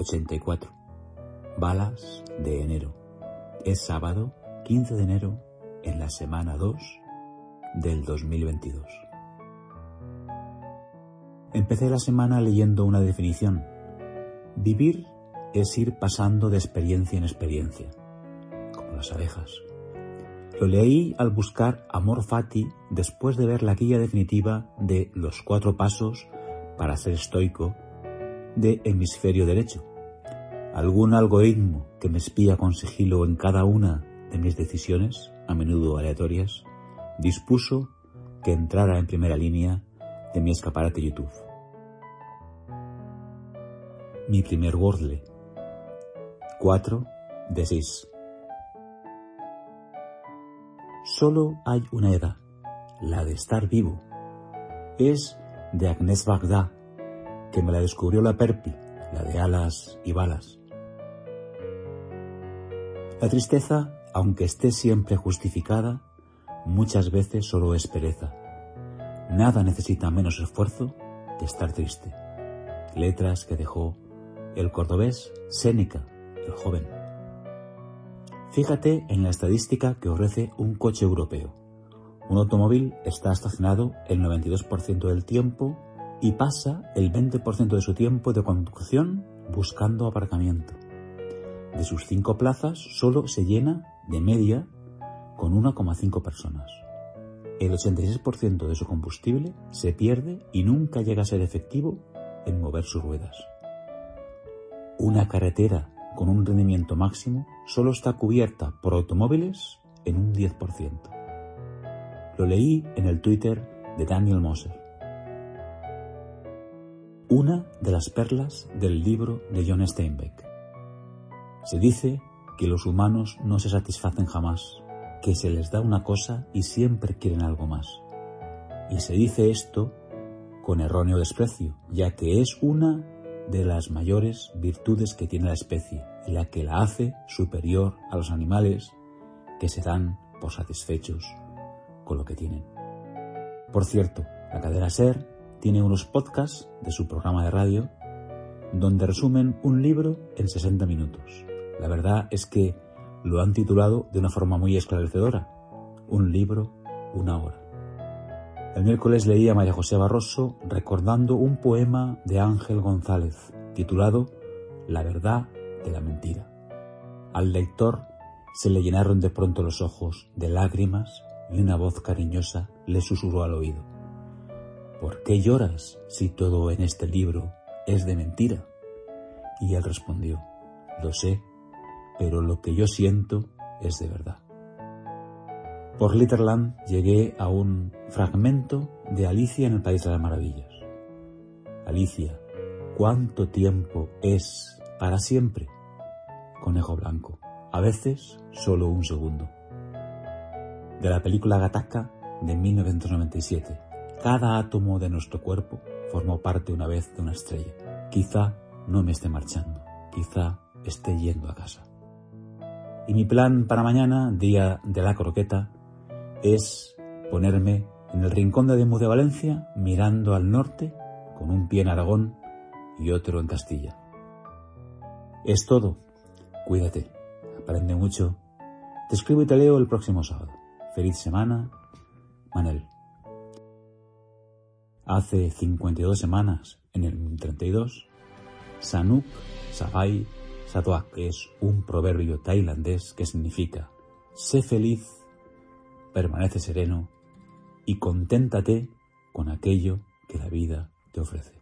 84. Balas de enero. Es sábado 15 de enero en la semana 2 del 2022. Empecé la semana leyendo una definición. Vivir es ir pasando de experiencia en experiencia, como las abejas. Lo leí al buscar Amor Fati después de ver la guía definitiva de Los cuatro pasos para ser estoico de Hemisferio Derecho. Algún algoritmo que me espía con sigilo en cada una de mis decisiones, a menudo aleatorias, dispuso que entrara en primera línea de mi escaparate YouTube. Mi primer Wordle. 4 de 6. Solo hay una edad, la de estar vivo. Es de Agnès Bagdad, que me la descubrió la Perpi, la de alas y balas. La tristeza, aunque esté siempre justificada, muchas veces solo es pereza. Nada necesita menos esfuerzo que estar triste. Letras que dejó el cordobés Séneca, el joven. Fíjate en la estadística que ofrece un coche europeo. Un automóvil está estacionado el 92% del tiempo y pasa el 20% de su tiempo de conducción buscando aparcamiento. De sus cinco plazas solo se llena de media con 1,5 personas. El 86% de su combustible se pierde y nunca llega a ser efectivo en mover sus ruedas. Una carretera con un rendimiento máximo solo está cubierta por automóviles en un 10%. Lo leí en el Twitter de Daniel Moser una de las perlas del libro de John Steinbeck. Se dice que los humanos no se satisfacen jamás, que se les da una cosa y siempre quieren algo más. Y se dice esto con erróneo desprecio, ya que es una de las mayores virtudes que tiene la especie y la que la hace superior a los animales que se dan por satisfechos con lo que tienen. Por cierto, la cadena Ser tiene unos podcasts de su programa de radio donde resumen un libro en 60 minutos. La verdad es que lo han titulado de una forma muy esclarecedora. Un libro, una hora. El miércoles leí a María José Barroso recordando un poema de Ángel González titulado La verdad de la mentira. Al lector se le llenaron de pronto los ojos de lágrimas y una voz cariñosa le susurró al oído. ¿por qué lloras si todo en este libro es de mentira? Y él respondió, lo sé, pero lo que yo siento es de verdad. Por Litterland llegué a un fragmento de Alicia en el País de las Maravillas. Alicia, ¿cuánto tiempo es para siempre? Conejo blanco, a veces solo un segundo. De la película Gattaca de 1997 cada átomo de nuestro cuerpo formó parte una vez de una estrella. Quizá no me esté marchando, quizá esté yendo a casa. Y mi plan para mañana, día de la croqueta, es ponerme en el rincón de Demu de Valencia, mirando al norte, con un pie en Aragón y otro en Castilla. Es todo. Cuídate. Aprende mucho. Te escribo y te leo el próximo sábado. Feliz semana. Manel. Hace 52 semanas, en el 32, Sanuk Sabai Satuak es un proverbio tailandés que significa sé feliz, permanece sereno y conténtate con aquello que la vida te ofrece.